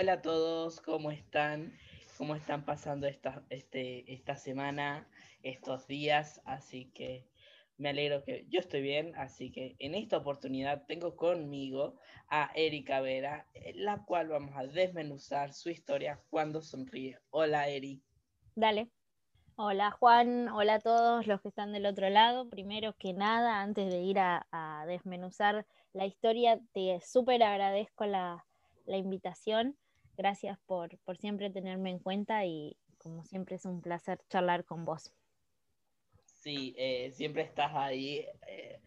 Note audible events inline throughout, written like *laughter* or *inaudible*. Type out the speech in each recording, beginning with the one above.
Hola a todos, ¿cómo están? ¿Cómo están pasando esta, este, esta semana, estos días? Así que me alegro que yo estoy bien, así que en esta oportunidad tengo conmigo a Erika Vera, la cual vamos a desmenuzar su historia cuando sonríe. Hola, Eri. Dale. Hola Juan, hola a todos los que están del otro lado. Primero que nada, antes de ir a, desmenuzar la historia, te súper agradezco la, invitación. Gracias por, siempre tenerme en cuenta y como siempre es un placer charlar con vos. Sí, eh, siempre estás ahí eh,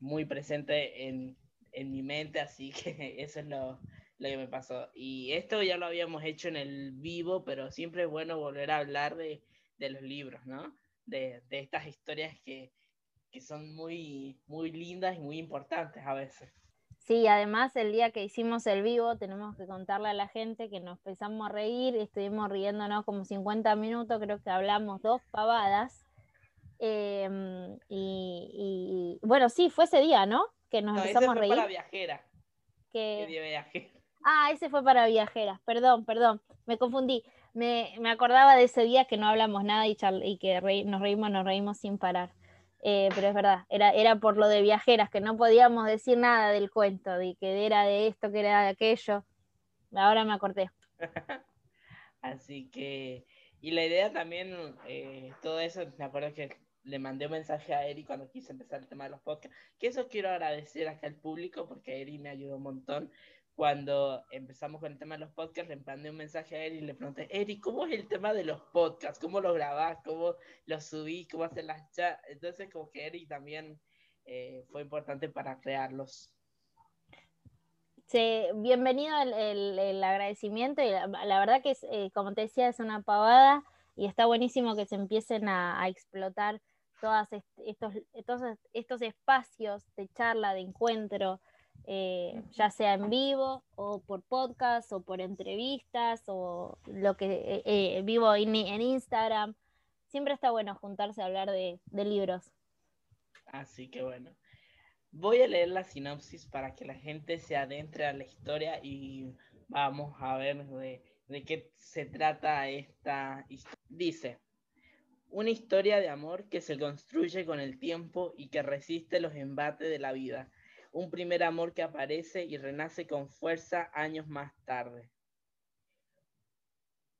muy presente en, en mi mente, así *laughs* que eso es lo, lo que me pasó. Y esto ya lo habíamos hecho en el vivo, pero siempre es bueno volver a hablar de, de los libros, ¿no? De, de estas historias que, que, son muy, muy lindas y muy importantes a veces. Sí, además el día que hicimos el vivo tenemos que contarle a la gente que nos empezamos a reír, estuvimos riéndonos como 50 minutos, creo que hablamos dos pavadas. Em, y, bueno, sí, fue ese día, ¿no? Que nos empezamos a reír. Para viajera. Que... viajera. Ah, ese fue para viajeras, perdón, perdón, me confundí. Me, acordaba de ese día que no hablamos nada y, que nos reímos, nos reímos sin parar. Eh, pero es verdad, era, era por lo de viajeras, que no podíamos decir nada del cuento, de que era de esto, que era de aquello. Ahora me acordé. *laughs* Así que, y la idea también, eh, todo eso, me acuerdo que le mandé un mensaje a Eri cuando quise empezar el tema de los podcasts, que eso quiero agradecer acá al público porque Eri me ayudó un montón cuando empezamos con el tema de los podcasts, le mandé un mensaje a Eri y le pregunté, Eri, ¿cómo es el tema de los podcasts? ¿Cómo los grabás? ¿Cómo los subís? ¿Cómo hacen las chats? Entonces, como que Eri también eh, fue importante para crearlos. Sí, bienvenido el, agradecimiento y la, verdad que, eh, como te decía, es una pavada y está buenísimo que se empiecen a, explotar todos estos, estos, estos espacios de charla, de encuentro, eh, ya sea en vivo o por podcast o por entrevistas o lo que eh, eh, vivo en, Instagram. Siempre está bueno juntarse a hablar de, libros. Así que bueno, voy a leer la sinopsis para que la gente se adentre a la historia y vamos a ver de, de qué se trata esta historia. Dice, una historia de amor que se construye con el tiempo y que resiste los embates de la vida un primer amor que aparece y renace con fuerza años más tarde.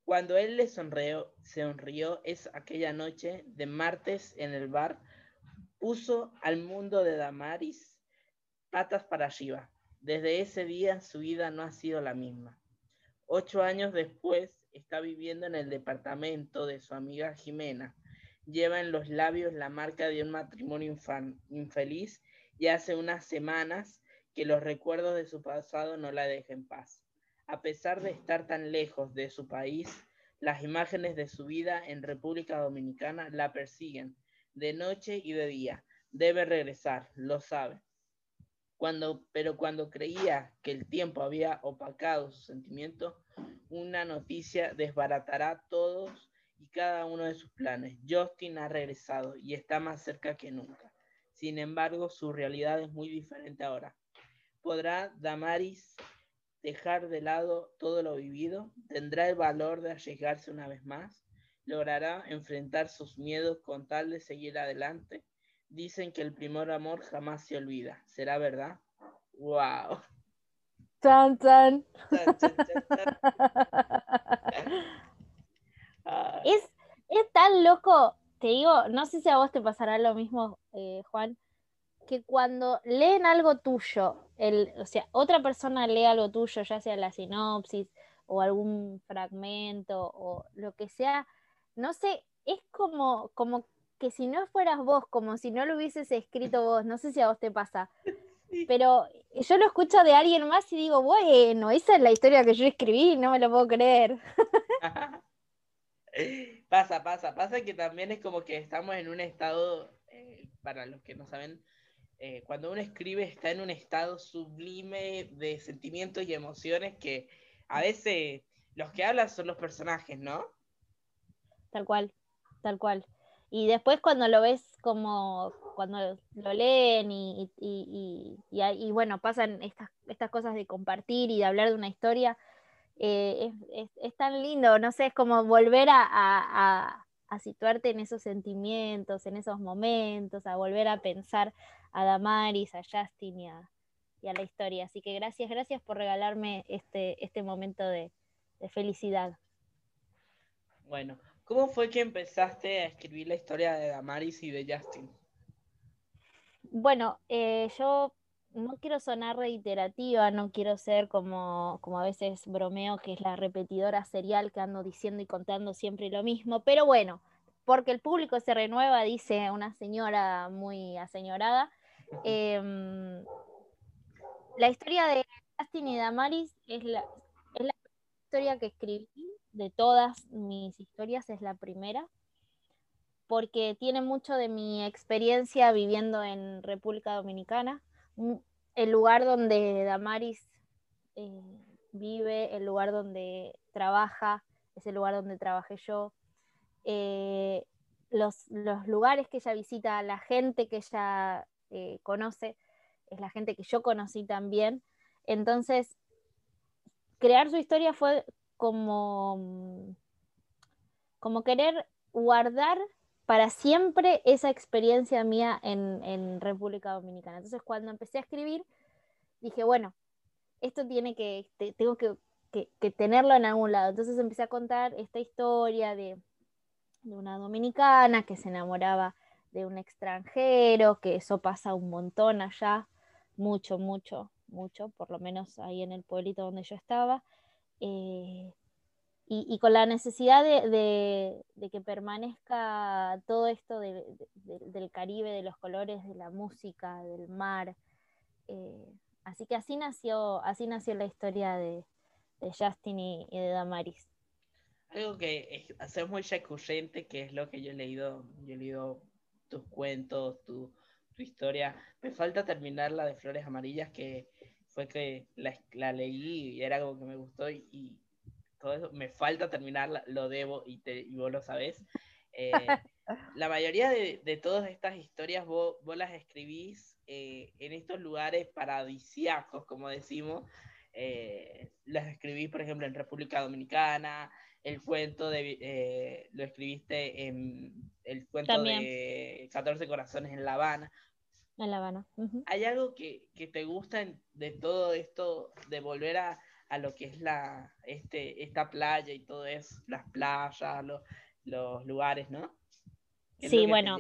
Cuando él le sonrió, sonrió es aquella noche de martes en el bar, puso al mundo de Damaris patas para arriba. Desde ese día su vida no ha sido la misma. Ocho años después está viviendo en el departamento de su amiga Jimena. Lleva en los labios la marca de un matrimonio infeliz y hace unas semanas que los recuerdos de su pasado no la dejen en paz. A pesar de estar tan lejos de su país, las imágenes de su vida en República Dominicana la persiguen de noche y de día. Debe regresar, lo sabe. Cuando, pero cuando creía que el tiempo había opacado su sentimiento, una noticia desbaratará todos y cada uno de sus planes. Justin ha regresado y está más cerca que nunca. Sin embargo, su realidad es muy diferente ahora. ¿Podrá Damaris dejar de lado todo lo vivido? ¿Tendrá el valor de arriesgarse una vez más? ¿Logrará enfrentar sus miedos con tal de seguir adelante? Dicen que el primer amor jamás se olvida. ¿Será verdad? ¡Wow! ¡Tan, tan! es, es tan loco te digo, no sé si a vos te pasará lo mismo, eh, Juan, que cuando leen algo tuyo, el, o sea, otra persona lee algo tuyo, ya sea la sinopsis o algún fragmento o lo que sea, no sé, es como, como que si no fueras vos, como si no lo hubieses escrito vos, no sé si a vos te pasa, *laughs* pero yo lo escucho de alguien más y digo, bueno, esa es la historia que yo escribí, no me lo puedo creer. *laughs* pasa, pasa, pasa que también es como que estamos en un estado, eh, para los que no saben, eh, cuando uno escribe está en un estado sublime de sentimientos y emociones que a veces los que hablan son los personajes, ¿no? Tal cual, tal cual. Y después cuando lo ves como, cuando lo leen y, y, y, y bueno, pasan estas, estas cosas de compartir y de hablar de una historia, Eh, es, tan lindo, no sé, es como volver a, situarte en esos sentimientos, en esos momentos, a volver a pensar a Damaris, a Justin y a, la historia. Así que gracias, gracias por regalarme este, este momento de, de felicidad. Bueno, ¿cómo fue que empezaste a escribir la historia de Damaris y de Justin? Bueno, eh, yo no quiero sonar reiterativa, no quiero ser como, como a veces bromeo, que es la repetidora serial que ando diciendo y contando siempre lo mismo, pero bueno, porque el público se renueva, dice una señora muy aseñorada. Em, la historia de Justin y Damaris es la, es la historia que escribí, de todas mis historias es la primera porque tiene mucho de mi experiencia viviendo en República Dominicana, el lugar donde Damaris eh, vive, el lugar donde trabaja, es el lugar donde trabajé yo, eh, los, lugares que ella visita, la gente que ella eh, conoce, es la gente que yo conocí también. Entonces, crear su historia fue como, como querer guardar para siempre esa experiencia mía en, República Dominicana. Entonces, cuando empecé a escribir, dije, bueno, esto tiene que, tengo que, tenerlo en algún lado. Entonces empecé a contar esta historia de, una dominicana que se enamoraba de un extranjero, que eso pasa un montón allá, mucho, mucho, mucho, por lo menos ahí en el pueblito donde yo estaba. Eh, y, con la necesidad de, que permanezca todo esto del Caribe, de los colores, de la música, del mar. Eh, así que así nació, así nació la historia de, Justin y, de Damaris. Algo que es, muy recurrente, que es lo que yo he leído, yo he leído tus cuentos, tu, historia. Me falta terminar la de Flores Amarillas, que fue que la, leí y era algo que me gustó y todo eso. Me falta terminar, lo debo y, te, y vos lo sabés. Eh, *laughs* la mayoría de, de, todas estas historias vos, vos las escribís eh, en estos lugares paradisiacos, como decimos. Eh, las escribís, por ejemplo, en República Dominicana. El cuento de, lo escribiste en el cuento de 14 corazones en La Habana. En La Habana. ¿Hay algo que, que te gusta de todo esto, de volver a, a lo que es la, este, esta playa y todo eso, las playas, los, lugares, ¿no? Sí, bueno.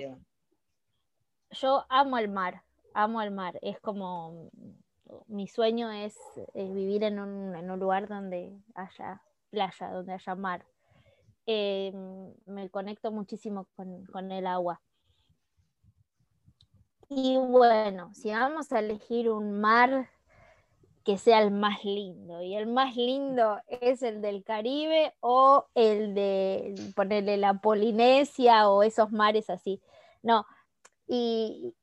Yo amo el mar, amo el mar. Es como mi sueño es, vivir en un, lugar donde haya playa, donde haya mar. Eh, me conecto muchísimo con, con, el agua. Y bueno, si vamos a elegir un mar que sea el más lindo. Y el más lindo es el del Caribe o el de ponerle la Polinesia o esos mares así. No. Y,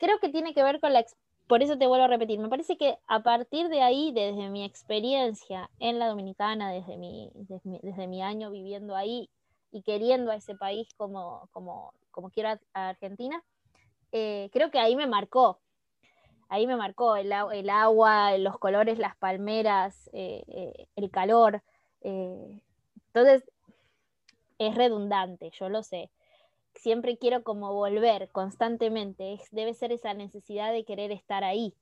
creo que tiene que ver con la... Por eso te vuelvo a repetir, me parece que a partir de ahí, desde mi experiencia en la Dominicana, desde mi, desde mi, año viviendo ahí y queriendo a ese país como, como, como quiero a, Argentina, eh, creo que ahí me marcó, ahí me marcó el, agua, los colores, las palmeras, eh, eh, el calor. Eh, entonces, es redundante, yo lo sé. Siempre quiero como volver constantemente, debe ser esa necesidad de querer estar ahí,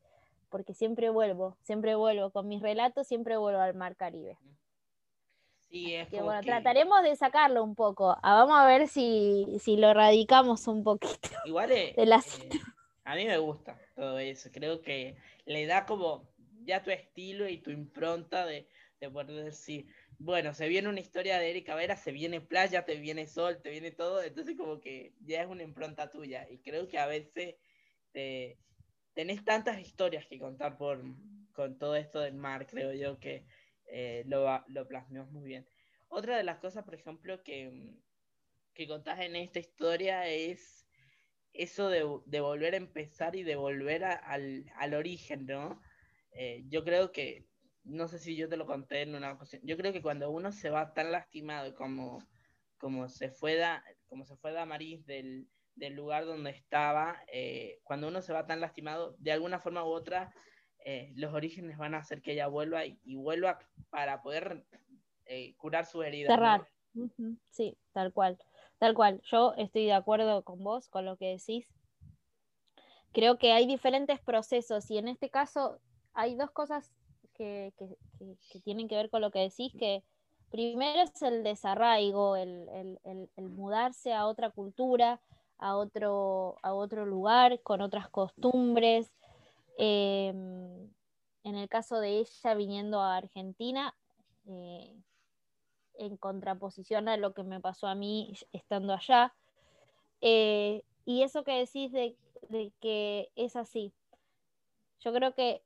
porque siempre vuelvo, siempre vuelvo con mis relatos, siempre vuelvo al Mar Caribe. Sí, es que, bueno, trataremos de sacarlo un poco. Ah, vamos a ver si, lo radicamos un poquito. Igual *laughs* es, de a mí me gusta todo eso. Creo que le da como ya tu estilo y tu impronta de, de poder decir, bueno, se viene una historia de Erika Vera, se viene playa, te viene sol, te viene todo, entonces como que ya es una impronta tuya. Y creo que a veces tenés tantas historias que contar por, con todo esto del mar, creo yo que eh, lo, lo plasmamos muy bien. Otra de las cosas, por ejemplo, que, que contás en esta historia es eso de, volver a empezar y de volver al, origen, ¿no? Eh, yo creo que, no sé si yo te lo conté en una ocasión, yo creo que cuando uno se va tan lastimado como, como se fue da, como se fue Damaris del, del lugar donde estaba, eh, cuando uno se va tan lastimado, de alguna forma u otra, eh, los orígenes van a hacer que ella vuelva y, vuelva para poder eh, curar su herida. Cerrar. Sí, tal cual. Tal cual. Yo estoy de acuerdo con vos, con lo que decís. Creo que hay diferentes procesos y en este caso hay dos cosas que, tienen que ver con lo que decís, que primero es el desarraigo, el, mudarse a otra cultura, a otro, a otro lugar, con otras costumbres. Em, en el caso de ella viniendo a Argentina, eh, en contraposición a lo que me pasó a mí estando allá. Eh, y eso que decís de, que es así. Yo creo que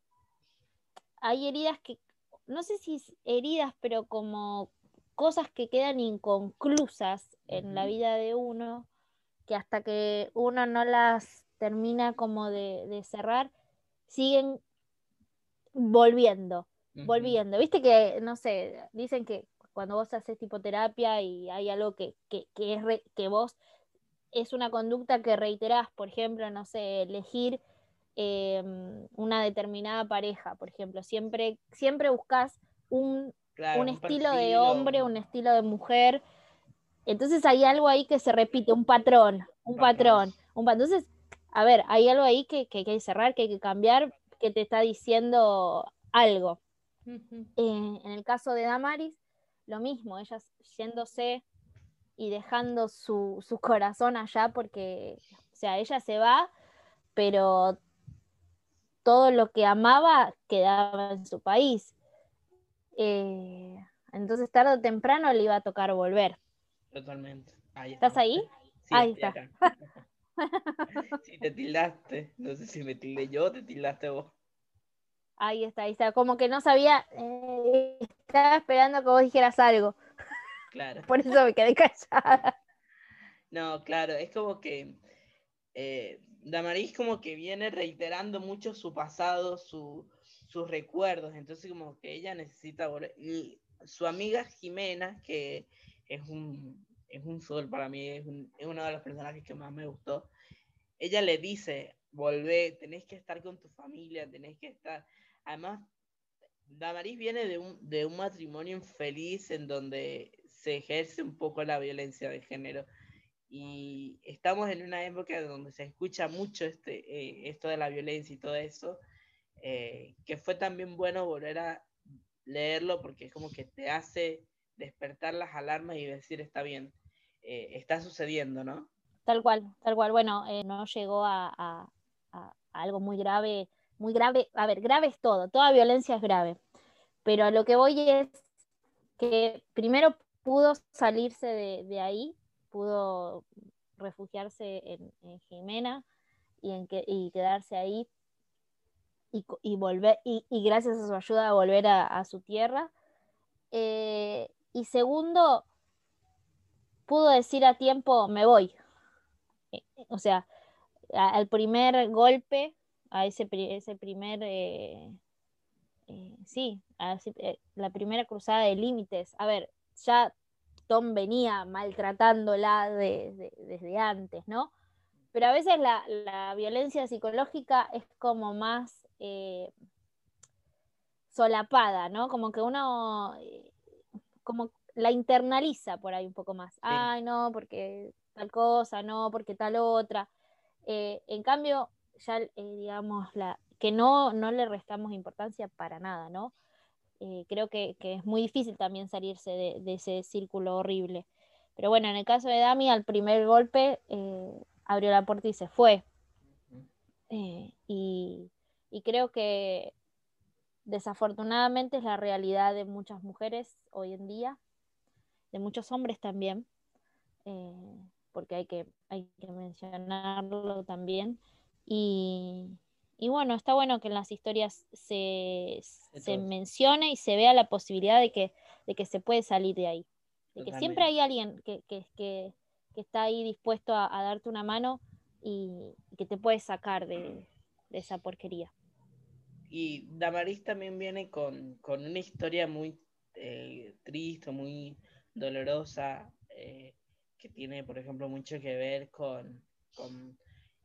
hay heridas que, no sé si heridas, pero como cosas que quedan inconclusas en la vida de uno, que hasta que uno no las termina como de, cerrar, siguen volviendo, volviendo. Viste que, no sé, dicen que cuando vos haces tipoterapia y hay algo que, que, es que vos es una conducta que reiterás, por ejemplo, no sé, elegir em, una determinada pareja, por ejemplo, siempre, siempre buscas un, un, estilo de hombre, un estilo de mujer. Entonces hay algo ahí que se repite, un patrón, un patrón. Un, entonces, a ver, hay algo ahí que, que, hay que cerrar, que hay que cambiar, que te está diciendo algo. Eh, en el caso de Damaris, lo mismo, ella yéndose y dejando su, corazón allá porque, o sea, ella se va, pero todo lo que amaba quedaba en su país. Eh, entonces tarde o temprano le iba a tocar volver. Totalmente. ¿Estás ahí? ahí está. Si *laughs* te tildaste, no sé si me tildé yo, te tildaste vos. Ahí está, ahí está. Como que no sabía, eh, estaba esperando que vos dijeras algo. Claro. *laughs* Por eso me quedé callada. No, claro, es como que eh, Damaris como que viene reiterando mucho su pasado, sus recuerdos, entonces como que ella necesita volver. Y su amiga Jimena, que es un, es un sol para mí, es, es uno de los personajes que más me gustó, ella le dice, volvé, tenés que estar con tu familia, tenés que estar además, Damaris viene de un, de un matrimonio infeliz en donde se ejerce un poco la violencia de género. Y estamos en una época donde se escucha mucho este, eh, esto de la violencia y todo eso, eh, que fue también bueno volver a leerlo porque es como que te hace despertar las alarmas y decir, está bien, eh, está sucediendo, ¿no? Tal cual, tal cual. Bueno, no llegó a, a, algo muy grave muy grave. A ver, grave es todo, toda violencia es grave. Pero a lo que voy es que primero pudo salirse de, ahí, pudo refugiarse en, Jimena y, en que, quedarse ahí y, volver, y, gracias a su ayuda volver a, su tierra. Eh, y segundo, pudo decir a tiempo, me voy. Eh, o sea, al primer golpe a ese, ese primer, eh, eh, sí, eh, la primera cruzada de límites. A ver, ya Tom venía maltratándola desde antes, ¿no? Pero a veces la, violencia psicológica es como más solapada, ¿no? Como que uno, como la internaliza por ahí un poco más. Ay, no, porque tal cosa, no, porque tal otra. en cambio, ya, eh, digamos, la, que no, no le restamos importancia para nada, ¿no? Eh, creo que, es muy difícil también salirse de, ese círculo horrible. Pero bueno, en el caso de Dami, al primer golpe eh, abrió la puerta y se fue. Y, y, creo que desafortunadamente es la realidad de muchas mujeres hoy en día, de muchos hombres también, porque hay que, hay que mencionarlo también. Y, bueno, está bueno que en las historias se, mencione y se vea la posibilidad de que, de que se puede salir de ahí. De que siempre hay alguien que, que, está ahí dispuesto a, darte una mano y, que te puede sacar de, esa porquería. Y Damaris también viene con, una historia muy eh, triste, muy dolorosa, eh, que tiene, por ejemplo, mucho que ver con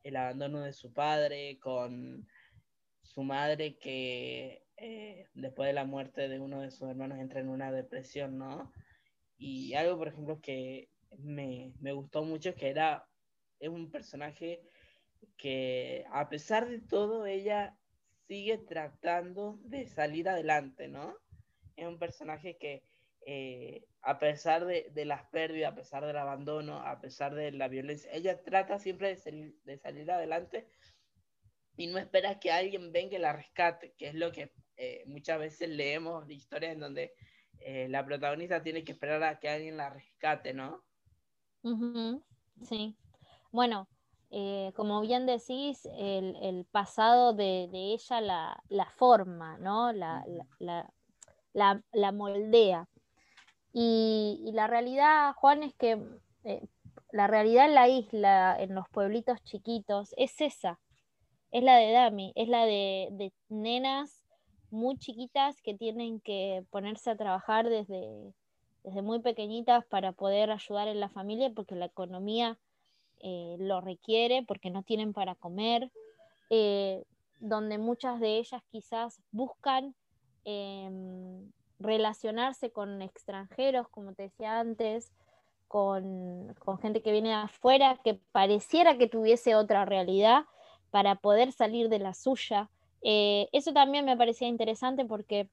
el abandono de su padre, con su madre que eh, después de la muerte de uno de sus hermanos entra en una depresión, ¿no? Y algo, por ejemplo, que me, me gustó mucho es que era, es un personaje que a pesar de todo, ella sigue tratando de salir adelante, ¿no? Es un personaje que eh, a pesar de, de, las pérdidas, a pesar del abandono, a pesar de la violencia, ella trata siempre de, salir, de salir adelante y no espera que alguien venga y la rescate, que es lo que eh, muchas veces leemos de historias en donde eh, la protagonista tiene que esperar a que alguien la rescate, ¿no? Sí. Bueno, eh, como bien decís, el, el pasado de, de ella la, la, forma, ¿no? La, la, la moldea. Y, la realidad, Juan, es que la realidad en la isla, en los pueblitos chiquitos, es esa. Es la de Dami, es la de, de nenas muy chiquitas que tienen que ponerse a trabajar desde, desde muy pequeñitas para poder ayudar en la familia porque la economía eh, lo requiere, porque no tienen para comer, eh, donde muchas de ellas quizás buscan em, relacionarse con extranjeros, como te decía antes, con, con, gente que viene de afuera, que pareciera que tuviese otra realidad para poder salir de la suya. Eh, eso también me parecía interesante porque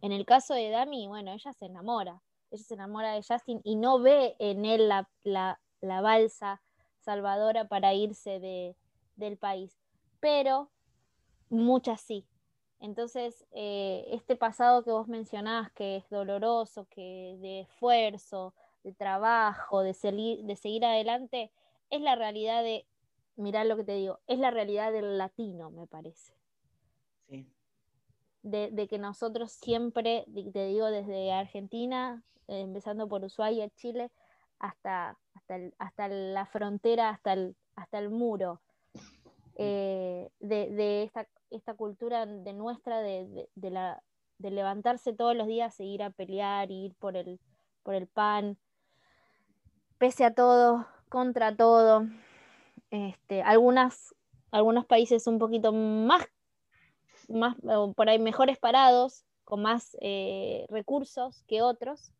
en el caso de Dami, bueno, ella se enamora, ella se enamora de Justin y no ve en él la, la, la balsa salvadora para irse de, del país, pero muchas sí. Entonces, eh, este pasado que vos mencionás, que es doloroso, que de esfuerzo, de trabajo, de, de seguir adelante, es la realidad de, mirá lo que te digo, es la realidad del latino, me parece. De, que nosotros siempre, te digo, desde Argentina, eh, empezando por Ushuaia, Chile, hasta, hasta, hasta la frontera, hasta el, hasta el muro, eh, de, esta, esta, cultura de nuestra, de, la, de levantarse todos los días e ir a pelear, ir por el, por el pan, pese a todo, contra todo. Este, algunos países un poquito más más, por ahí mejores parados, con más eh, recursos que otros,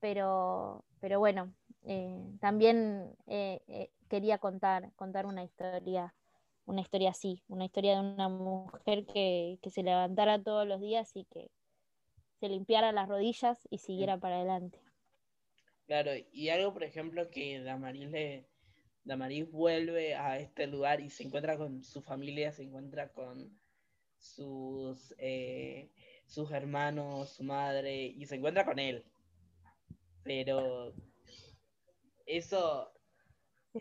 pero, pero bueno, eh, también eh, quería contar, contar una historia, una historia así, una historia de una mujer que, que, se levantara todos los días y que se limpiara las rodillas y siguiera para adelante. Claro, y algo, por ejemplo, que Damaris, le, Damaris vuelve a este lugar y se encuentra con su familia, se encuentra con, sus, eh, sus hermanos, su madre, y se encuentra con él. Pero eso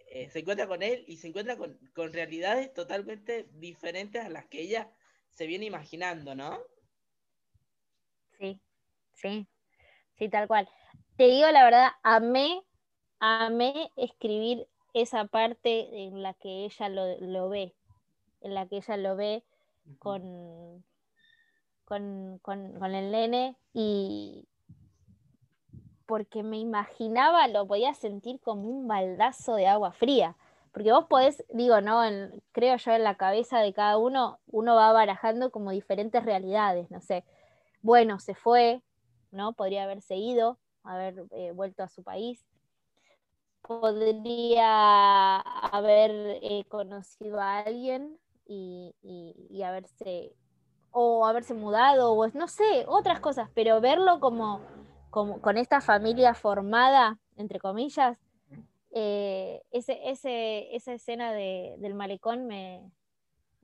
eh, se encuentra con él y se encuentra con, con, realidades totalmente diferentes a las que ella se viene imaginando, ¿no? Sí, sí, sí, tal cual. Te digo la verdad, amé, amé escribir esa parte en la que ella lo, lo ve, en la que ella lo ve con, con, con, el nene y porque me imaginaba, lo podía sentir como un baldazo de agua fría. Porque vos podés, digo, ¿no? creo yo en la cabeza de cada uno, uno va barajando como diferentes realidades, no sé. Bueno, se fue, ¿no? Podría haberse ido, haber eh, vuelto a su país. Podría haber eh, conocido a alguien y, y, haberse o haberse mudado o no sé, otras cosas, pero verlo como, como con esta familia formada, entre comillas, eh, ese, ese, esa escena de, del malecón me,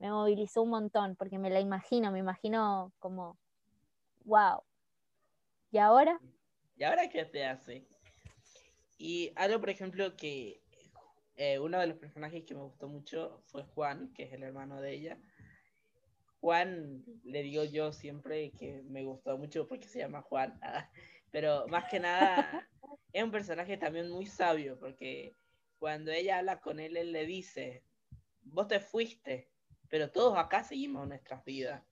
me movilizó un montón, porque me la imagino, me imagino como, wow. ¿Y ahora? ¿Y ahora qué te hace? Y algo, por ejemplo, que eh, uno de los personajes que me gustó mucho fue Juan, que es el hermano de ella. Juan, le digo yo siempre que me gustó mucho porque se llama Juan, *laughs* pero más que nada *laughs* es un personaje también muy sabio porque cuando ella habla con él, él le dice, vos te fuiste, pero todos acá seguimos nuestras vidas,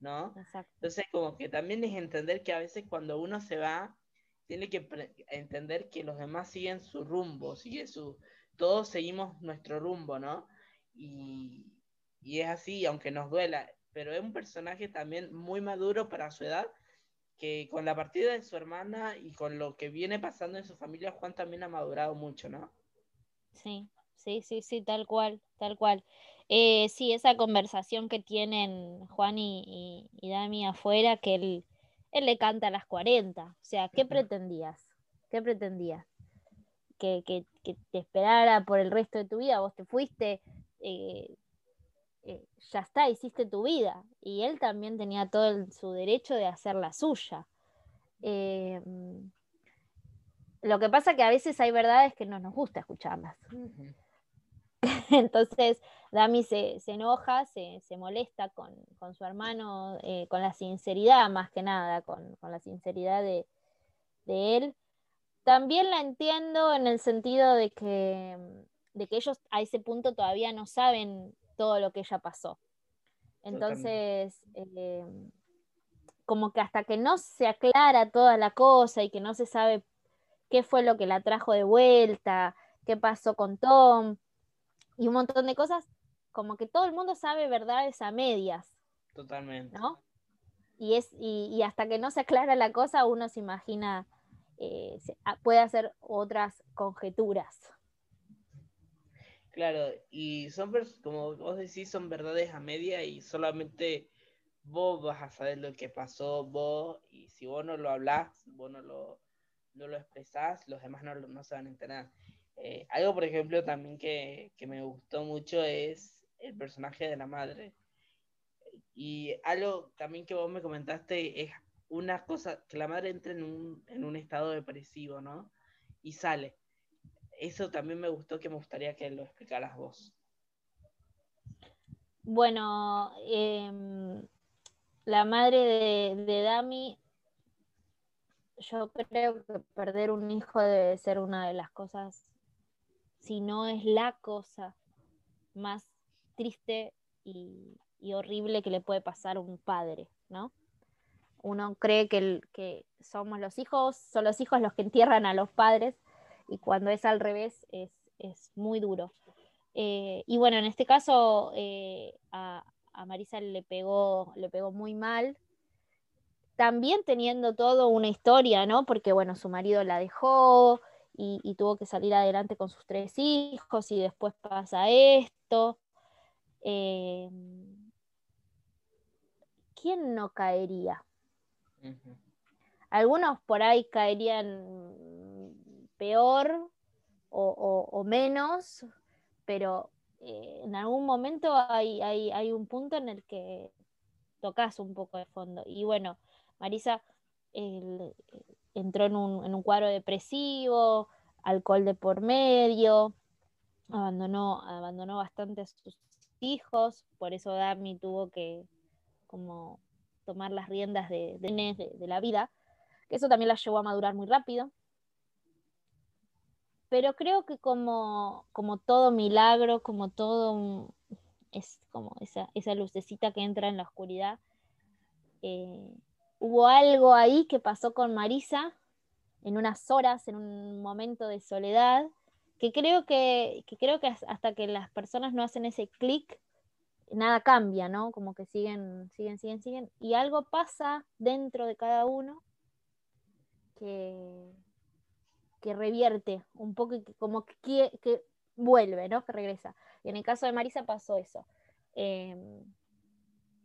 ¿no? Entonces como que también es entender que a veces cuando uno se va, tiene que entender que los demás siguen su rumbo, siguen su, todos seguimos nuestro rumbo, ¿no? Y, es así, aunque nos duela. pero es un personaje también muy maduro para su edad, que con la partida de su hermana y con lo que viene pasando en su familia, Juan también ha madurado mucho, ¿no? Sí, sí, sí, sí, tal cual, tal cual. Eh, sí, esa conversación que tienen Juan y, y, Dami afuera, que él, él, le canta a las 40. O sea, ¿qué pretendías? ¿Qué pretendías? Que, que, que, te esperara por el resto de tu vida, vos te fuiste, eh, eh, ya está, hiciste tu vida. Y él también tenía todo su derecho de hacer la suya. lo que pasa que a veces hay verdades que no nos gusta escucharlas. *laughs* Entonces, Dami se, enoja, se, molesta con, su hermano, eh, con la sinceridad más que nada, con, la sinceridad de, él. También la entiendo en el sentido de que, de que ellos a ese punto todavía no saben todo lo que ella pasó. Entonces, eh, como que hasta que no se aclara toda la cosa y que no se sabe qué fue lo que la trajo de vuelta, qué pasó con Tom, y un montón de cosas, como que todo el mundo sabe verdades a medias. Totalmente. ¿No? Y, es, y, hasta que no se aclara la cosa, uno se imagina, eh, ah, puede hacer otras conjeturas. Claro, y son, como vos decís, son verdades a media y solamente vos vas a saber lo que pasó, vos, y si vos no lo hablás, vos no lo, no lo expresás, los demás no, no se van a enterar. Eh, algo, por ejemplo, también que, me gustó mucho es el personaje de la madre. Y algo también que vos me comentaste es una cosa, que la madre entra en un, en un estado depresivo, ¿no? Y sale. Eso también me gustó que me gustaría que lo explicaras vos. Bueno, em, la madre de, de Dami, yo creo que perder un hijo debe ser una de las cosas si no es la cosa más triste y, horrible que le puede pasar a un padre, ¿no? Uno cree que, que somos los hijos, son los hijos los que entierran a los padres, y cuando es al revés es, muy duro. Eh, y bueno, en este caso eh, a, Marisa le pegó, le pegó muy mal, también teniendo todo una historia, ¿no? Porque bueno, su marido la dejó, y, tuvo que salir adelante con sus tres hijos y después pasa esto. Eh, ¿Quién no caería? Algunos por ahí caerían peor o, menos, pero eh, en algún momento hay, hay, un punto en el que tocas un poco de fondo. Y bueno, Marisa entró en un, cuadro depresivo, alcohol de por medio, abandonó, abandonó bastante a sus hijos, por eso Dami tuvo que como tomar las riendas de, de, la vida, que eso también la llevó a madurar muy rápido. Pero creo que como, como todo milagro, como todo es como esa, esa lucecita que entra en la oscuridad, eh, hubo algo ahí que pasó con Marisa en unas horas, en un momento de soledad, que creo que, creo que hasta que las personas no hacen ese clic, nada cambia, ¿no? Como que siguen, siguen, siguen, siguen. Y algo pasa dentro de cada uno que, que revierte un poco, como que, que, vuelve, ¿no? Que regresa. Y en el caso de Marisa pasó eso. Em,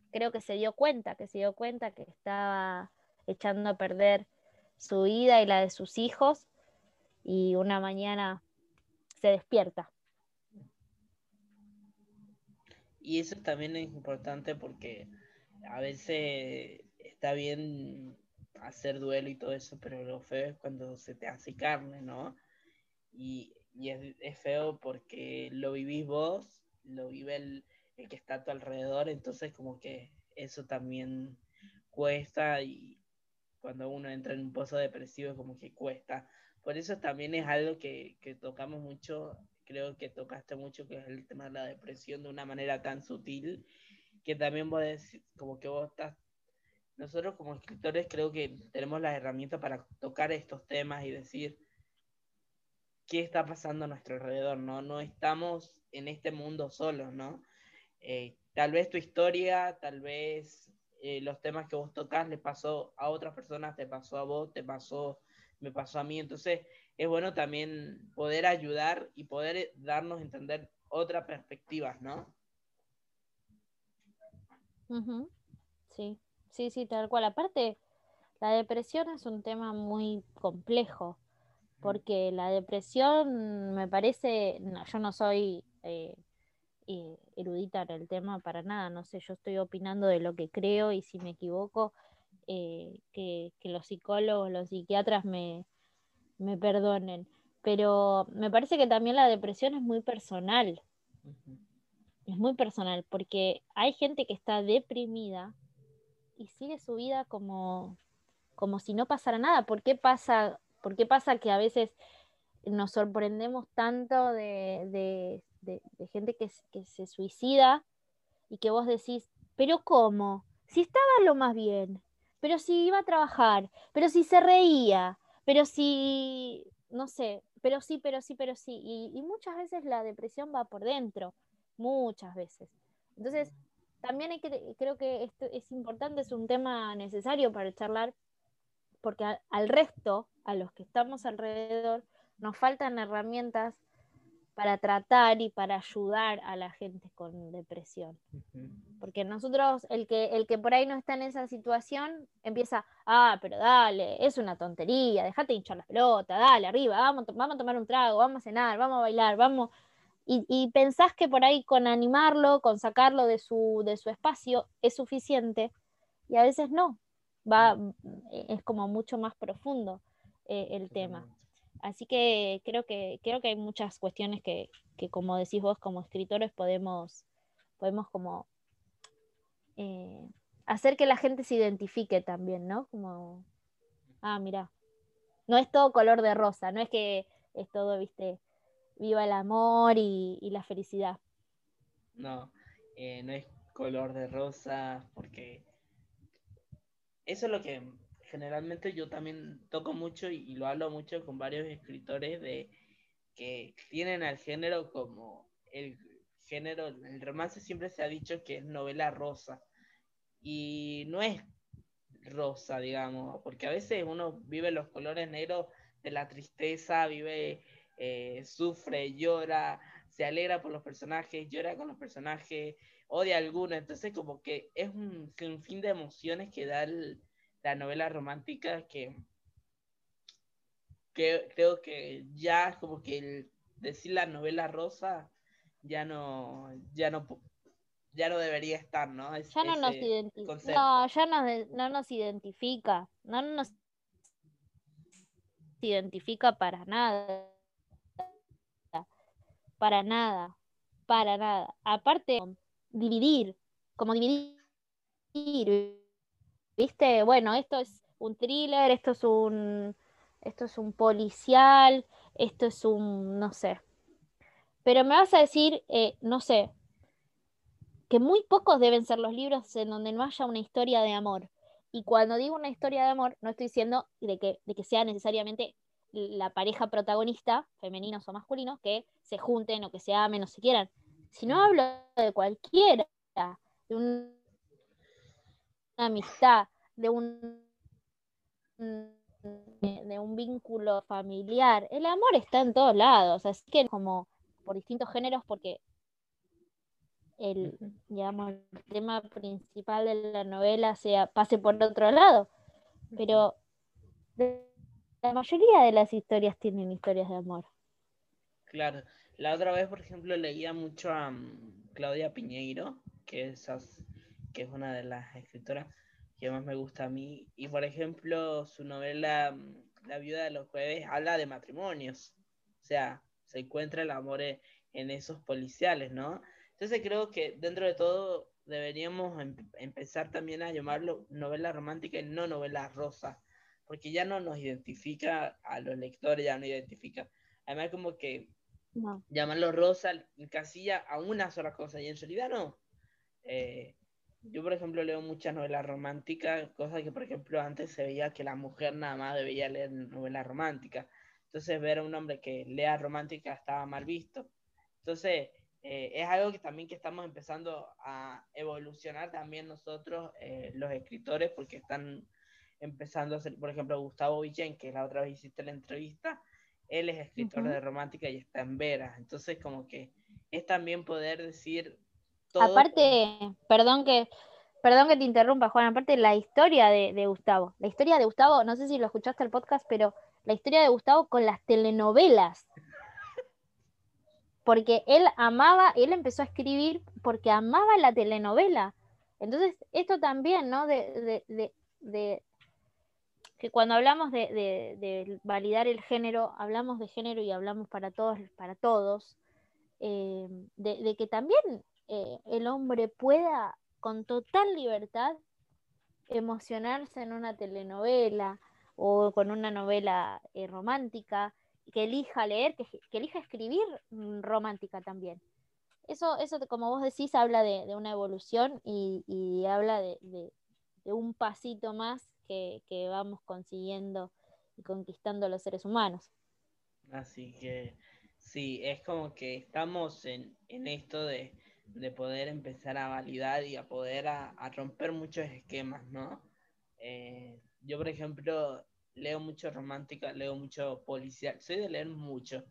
creo que se dio cuenta, que se dio cuenta que estaba echando a perder su vida y la de sus hijos y una mañana se despierta. Y eso también es importante porque a veces está bien hacer duelo y todo eso, pero lo feo es cuando se te hace carne, ¿no? Y, es, es, feo porque lo vivís vos, lo vive el, el que está a tu alrededor, entonces como que eso también cuesta y cuando uno entra en un pozo depresivo es como que cuesta. Por eso también es algo que, que tocamos mucho, creo que tocaste mucho, que es el tema de la depresión de una manera tan sutil, que también vos como que vos estás, nosotros como escritores creo que tenemos las herramientas para tocar estos temas y decir qué está pasando a nuestro alrededor, ¿no? No estamos en este mundo solos, ¿no? eh, tal vez tu historia, tal vez eh, los temas que vos tocas le pasó a otras personas, te pasó a vos, te pasó, me pasó a mí. Entonces es bueno también poder ayudar y poder darnos a entender otras perspectivas, ¿no? Sí, sí, sí, tal cual. Aparte, la depresión es un tema muy complejo, porque la depresión me parece, no, yo no soy eh, eh, erudita en el tema para nada, no sé, yo estoy opinando de lo que creo y si me equivoco, eh, que, los psicólogos, los psiquiatras me, me, perdonen. Pero me parece que también la depresión es muy personal. Es muy personal, porque hay gente que está deprimida y sigue su vida como, como si no pasara nada. ¿Por qué pasa, por qué pasa que a veces nos sorprendemos tanto de, gente que, que, se suicida y que vos decís, pero ¿cómo? Si estaba lo más bien, pero si iba a trabajar, pero si se reía, pero si, no sé, pero sí, pero sí, pero sí. Y muchas veces la depresión va por dentro, muchas veces. Entonces, también hay que, creo que esto es importante, es un tema necesario para charlar, porque al, resto, a los que estamos alrededor, nos faltan herramientas para tratar y para ayudar a la gente con depresión. Porque nosotros, el que, el que por ahí no está en esa situación, empieza, ah, pero dale, es una tontería, déjate hinchar la pelota, dale, arriba, vamos, vamos a tomar un trago, vamos a cenar, vamos a bailar, vamos, y, pensás que por ahí con animarlo, con sacarlo de su, de su espacio es suficiente y a veces no, va, es como mucho más profundo eh, el tema. Así que creo que creo que hay muchas cuestiones que, como decís vos como escritores podemos, podemos como eh, hacer que la gente se identifique también, ¿no? Como, ah, mira, no es todo color de rosa, no es que es todo, viste, viva el amor y, la felicidad. No, eh, no es color de rosa, porque eso es lo que generalmente yo también toco mucho y, lo hablo mucho con varios escritores de que tienen al género como el género, el romance siempre se ha dicho que es novela rosa y no es rosa, digamos, porque a veces uno vive los colores negros de la tristeza, vive eh, sufre, llora, se alegra por los personajes, llora con los personajes, odia a alguno. Entonces, como que es un sinfín de emociones que da la novela romántica que, creo que ya como que decir la novela rosa ya no, ya no ya no debería estar, ¿no? ya no nos identifica. No, ya no nos identifica. No nos identifica para nada para nada, para nada. Aparte, dividir, como dividir, ¿viste? Bueno, esto es un thriller, esto es un, esto es un policial, esto es un, no sé. Pero me vas a decir, eh, no sé, que muy pocos deben ser los libros en donde no haya una historia de amor. Y cuando digo una historia de amor, no estoy diciendo de que, de que sea necesariamente la pareja protagonista, femeninos o masculinos, que se junten o que se amen o se quieran. Si no hablo de cualquiera, de una amistad, de un de un vínculo familiar. El amor está en todos lados, así que como por distintos géneros, porque el, digamos, el tema principal de la novela sea pase por otro lado. Pero la mayoría de las historias tienen historias de amor. Claro. La otra vez, por ejemplo, leía mucho a mm, Claudia Piñeiro, que es, que es una de las escritoras que más me gusta a mí. Y, por ejemplo, su novela mm, La viuda de los jueves habla de matrimonios. O sea, se encuentra el amor e, en esos policiales, ¿no? Entonces creo que dentro de todo deberíamos em, empezar también a llamarlo novela romántica y no novela rosa porque ya no nos identifica a los lectores, ya no identifica. Además, como que llamarlo rosa casilla a una sola cosa, y en realidad no. Eh, yo, por ejemplo, leo muchas novelas románticas, cosas que, por ejemplo, antes se veía que la mujer nada más debía leer novelas románticas. Entonces, ver a un hombre que lea romántica estaba mal visto. Entonces, eh, es algo que también que estamos empezando a evolucionar también nosotros, eh, los escritores, porque están empezando a hacer, por ejemplo, Gustavo Villén, que la otra vez hiciste la entrevista, él es escritor de romántica y está en veras, entonces como que es también poder decir todo. Aparte, perdón que perdón que te interrumpa, Juan, aparte la historia de, de, Gustavo, la historia de Gustavo, no sé si lo escuchaste el podcast, pero la historia de Gustavo con las telenovelas porque él amaba, él empezó a escribir porque amaba la telenovela. Entonces, esto también, ¿no? De, que cuando hablamos de, validar el género, hablamos de género y hablamos para todos, para todos, eh, de, que también eh, el hombre pueda con total libertad emocionarse en una telenovela o con una novela eh, romántica que elija leer, que, elija escribir mm, romántica también. Eso, eso, como vos decís, habla de, una evolución y, habla de, un pasito más que, vamos consiguiendo y conquistando los seres humanos. Así que sí, es como que estamos en, esto de, poder empezar a validar y a poder a, romper muchos esquemas, ¿no? Eh, yo, por ejemplo, leo mucho romántica, leo mucho policial, soy de leer mucho.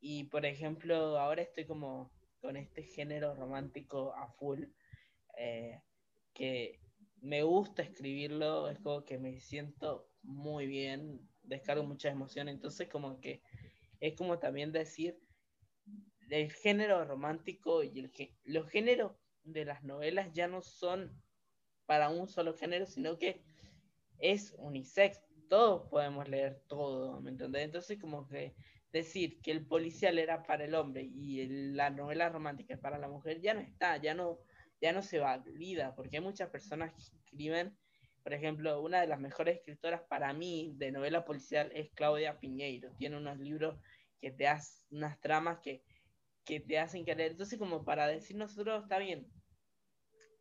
Y por ejemplo, ahora estoy como con este género romántico a full, eh, que me gusta escribirlo, es como que me siento muy bien, descargo muchas emociones, entonces como que es como también decir, el género romántico y el, los géneros de las novelas ya no son para un solo género, sino que es unisex, todos podemos leer todo, ¿me entendés? Entonces como que decir que el policial era para el hombre y la novela romántica es para la mujer ya no está, ya no, ya no se valida, porque hay muchas personas que escriben, por ejemplo, una de las mejores escritoras para mí de novela policial es Claudia Piñeiro, tiene unos libros que te hacen unas tramas que, que te hacen querer, entonces como para decir nosotros está bien,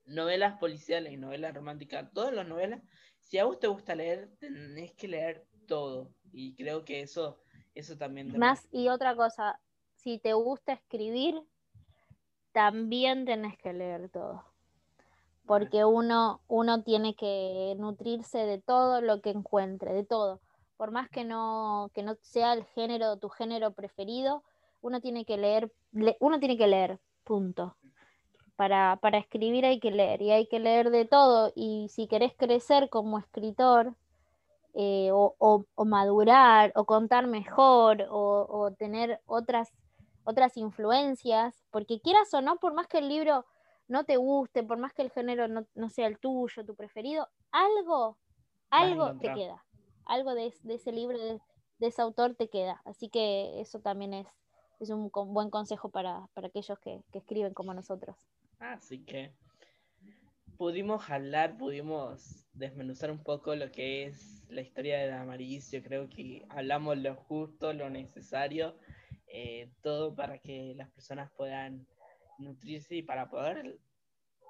novelas policiales y novelas románticas, todas las novelas si a vos te gusta leer, tenés que leer todo. Y creo que eso, eso también. Más y otra cosa, si te gusta escribir, también tenés que leer todo. Porque uno, uno tiene que nutrirse de todo lo que encuentre, de todo. Por más que no, que no sea el género, tu género preferido, uno tiene que leer, uno tiene que leer, punto para, para escribir hay que leer y hay que leer de todo y si querés crecer como escritor eh, o, madurar o contar mejor o, tener otras, otras influencias, porque quieras o no, por más que el libro no te guste, por más que el género no, sea el tuyo, tu preferido, algo, algo te queda, algo de, ese libro, de, ese autor te queda. Así que eso también es, es un buen consejo para, aquellos que escriben como nosotros. Así que pudimos hablar, pudimos desmenuzar un poco lo que es la historia de Damaris. Yo creo que hablamos lo justo, lo necesario, eh, todo para que las personas puedan nutrirse y para poder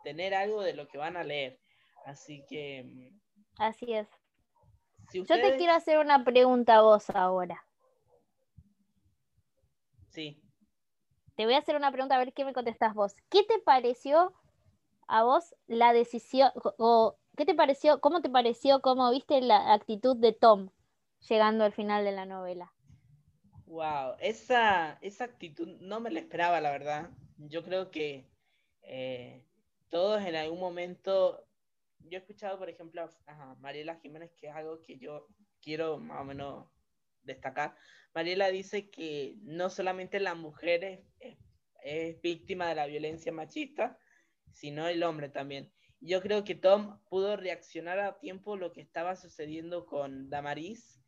tener algo de lo que van a leer. Así que. Así es. Yo te quiero hacer una pregunta a vos ahora. Sí te voy a hacer una pregunta a ver qué me contestás vos. ¿Qué te pareció a vos la decisión, o qué te pareció, cómo te pareció, cómo viste la actitud de Tom llegando al final de la novela? Wow, esa, esa actitud no me la esperaba, la verdad. Yo creo que eh, todos en algún momento, yo he escuchado, por ejemplo, a Mariela Jiménez, que es algo que yo quiero más o menos destacar. Mariela dice que no solamente la mujer es, víctima de la violencia machista, sino el hombre también. Yo creo que Tom pudo reaccionar a tiempo lo que estaba sucediendo con Damaris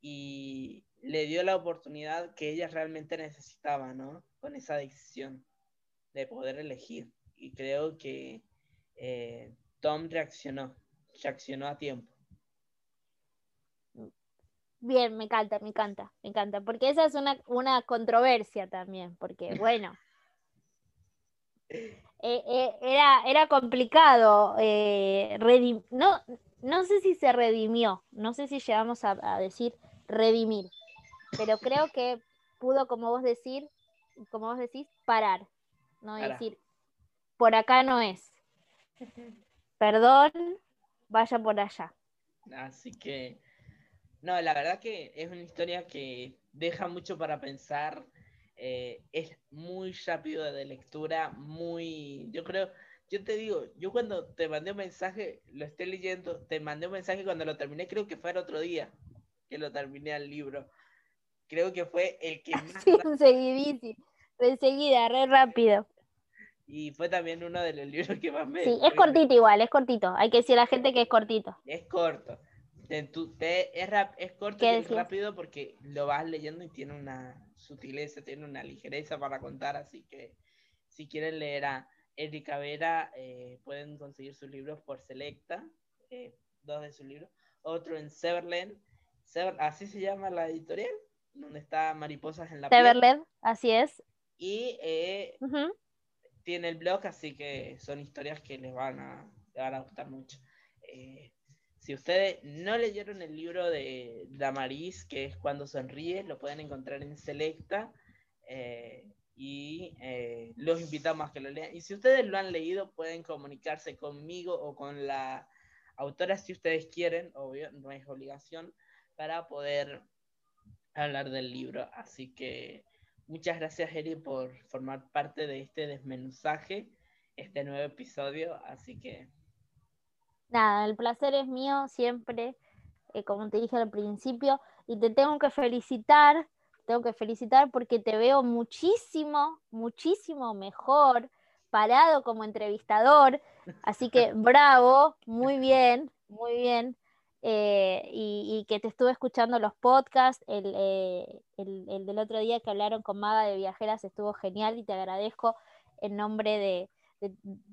y le dio la oportunidad que ella realmente necesitaba, ¿no? Con esa decisión de poder elegir. Y creo que eh, Tom reaccionó, reaccionó a tiempo. Bien, me encanta, me encanta, me encanta, porque esa es una, una controversia también, porque *laughs* bueno, eh, eh, era, era complicado, no, no sé si se redimió, no sé si llegamos a, decir redimir, pero creo que pudo, como vos decir, como vos decís, parar, No decir, por acá no es. Perdón, vaya por allá. Así que, no, la verdad que es una historia que deja mucho para pensar. Eh, es muy rápido de lectura, muy, yo creo, yo te digo, yo cuando te mandé un mensaje, lo estoy leyendo, te mandé un mensaje cuando lo terminé, creo que fue el otro día que lo terminé el libro. Creo que fue el que más... *laughs* Sí, enseguidísimo, enseguida, re rápido. Y fue también uno de los libros que más me... Sí, es cortito igual, es cortito. Hay que decir a la gente que es cortito. Es corto. es, rap, es corto y es rápido porque lo vas leyendo y tiene una sutileza, tiene una ligereza para contar, así que si quieren leer a Erika Vera, eh, pueden conseguir sus libros por Selecta, eh, dos de sus libros, otro en Severland, así se llama la editorial, donde está Mariposas en la Severland, así es. Y eh, tiene el blog, así que son historias que les van a, van a gustar mucho. Eh, si ustedes no leyeron el libro de Damaris, que es Cuando Sonríe, lo pueden encontrar en Selecta. Eh, y eh, los invitamos a que lo lean. Y si ustedes lo han leído, pueden comunicarse conmigo o con la autora si ustedes quieren, obvio, no es obligación, para poder hablar del libro. Así que Muchas gracias, Eri, por formar parte de este desmenuzaje, este nuevo episodio. Así que. Nada, el placer es mío siempre, eh, como te dije al principio, y te tengo que felicitar, tengo que felicitar porque te veo muchísimo, muchísimo mejor parado como entrevistador. Así que *laughs* bravo, muy bien, muy bien. Eh, y, que te estuve escuchando los podcasts, eh, el, del otro día que hablaron con Maga de Viajeras estuvo genial y te agradezco en nombre de,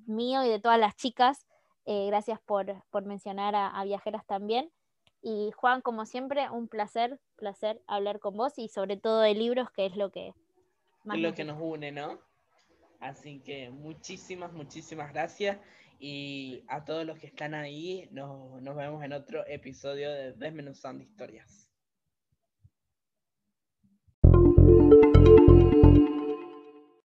mío y de todas las chicas. Eh, gracias por, mencionar a, Viajeras también. Y Juan, como siempre, un placer, placer hablar con vos y sobre todo de libros, que es lo que más... Es lo que nos une, ¿no? Así que muchísimas, muchísimas gracias. Y a todos los que están ahí, nos, nos vemos en otro episodio de Desmenuzando Historias.